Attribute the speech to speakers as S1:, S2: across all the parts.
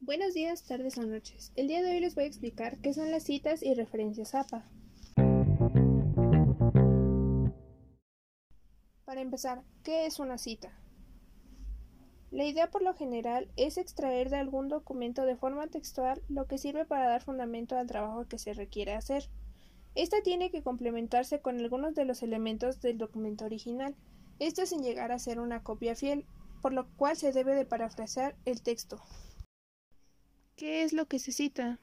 S1: Buenos días, tardes o noches. El día de hoy les voy a explicar qué son las citas y referencias APA. Para empezar, ¿qué es una cita? La idea por lo general es extraer de algún documento de forma textual lo que sirve para dar fundamento al trabajo que se requiere hacer. Esta tiene que complementarse con algunos de los elementos del documento original, esto sin llegar a ser una copia fiel, por lo cual se debe de parafrasear el texto. ¿Qué es lo que se cita?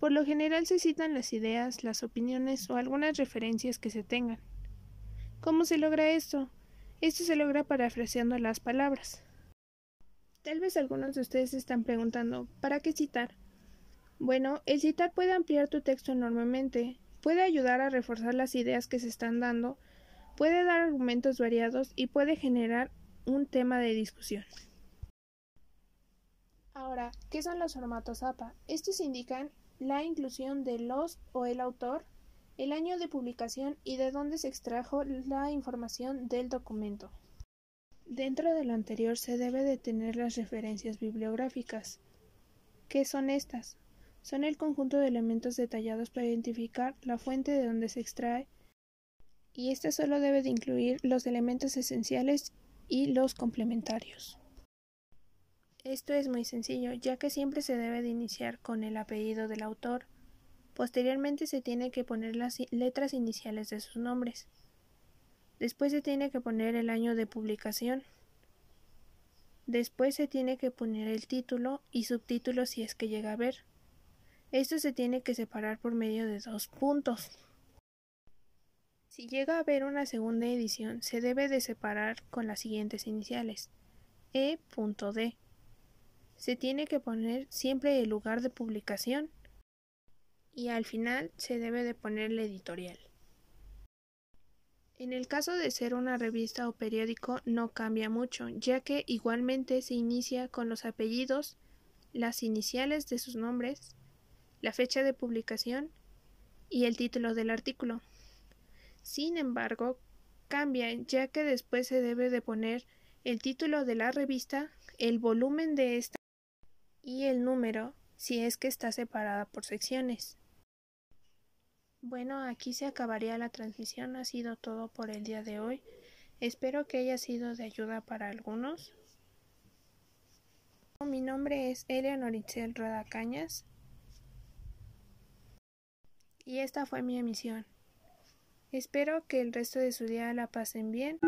S1: Por lo general se citan las ideas, las opiniones o algunas referencias que se tengan. ¿Cómo se logra esto? Esto se logra parafraseando las palabras. Tal vez algunos de ustedes se están preguntando, ¿para qué citar? Bueno, el citar puede ampliar tu texto enormemente, puede ayudar a reforzar las ideas que se están dando, puede dar argumentos variados y puede generar un tema de discusión. Ahora, ¿qué son los formatos APA? Estos indican la inclusión de los o el autor, el año de publicación y de dónde se extrajo la información del documento. Dentro de lo anterior se debe de tener las referencias bibliográficas. ¿Qué son estas? Son el conjunto de elementos detallados para identificar la fuente de donde se extrae y este solo debe de incluir los elementos esenciales y los complementarios. Esto es muy sencillo, ya que siempre se debe de iniciar con el apellido del autor, Posteriormente se tiene que poner las letras iniciales de sus nombres. Después se tiene que poner el año de publicación. Después se tiene que poner el título y subtítulo si es que llega a ver. Esto se tiene que separar por medio de dos puntos. Si llega a haber una segunda edición, se debe de separar con las siguientes iniciales. E.D. Se tiene que poner siempre el lugar de publicación y al final se debe de poner la editorial. En el caso de ser una revista o periódico no cambia mucho, ya que igualmente se inicia con los apellidos, las iniciales de sus nombres, la fecha de publicación y el título del artículo. Sin embargo, cambia ya que después se debe de poner el título de la revista, el volumen de esta y el número si es que está separada por secciones. Bueno, aquí se acabaría la transmisión. Ha sido todo por el día de hoy. Espero que haya sido de ayuda para algunos. Mi nombre es Eleanor Itzel Rueda Cañas. Y esta fue mi emisión. Espero que el resto de su día la pasen bien.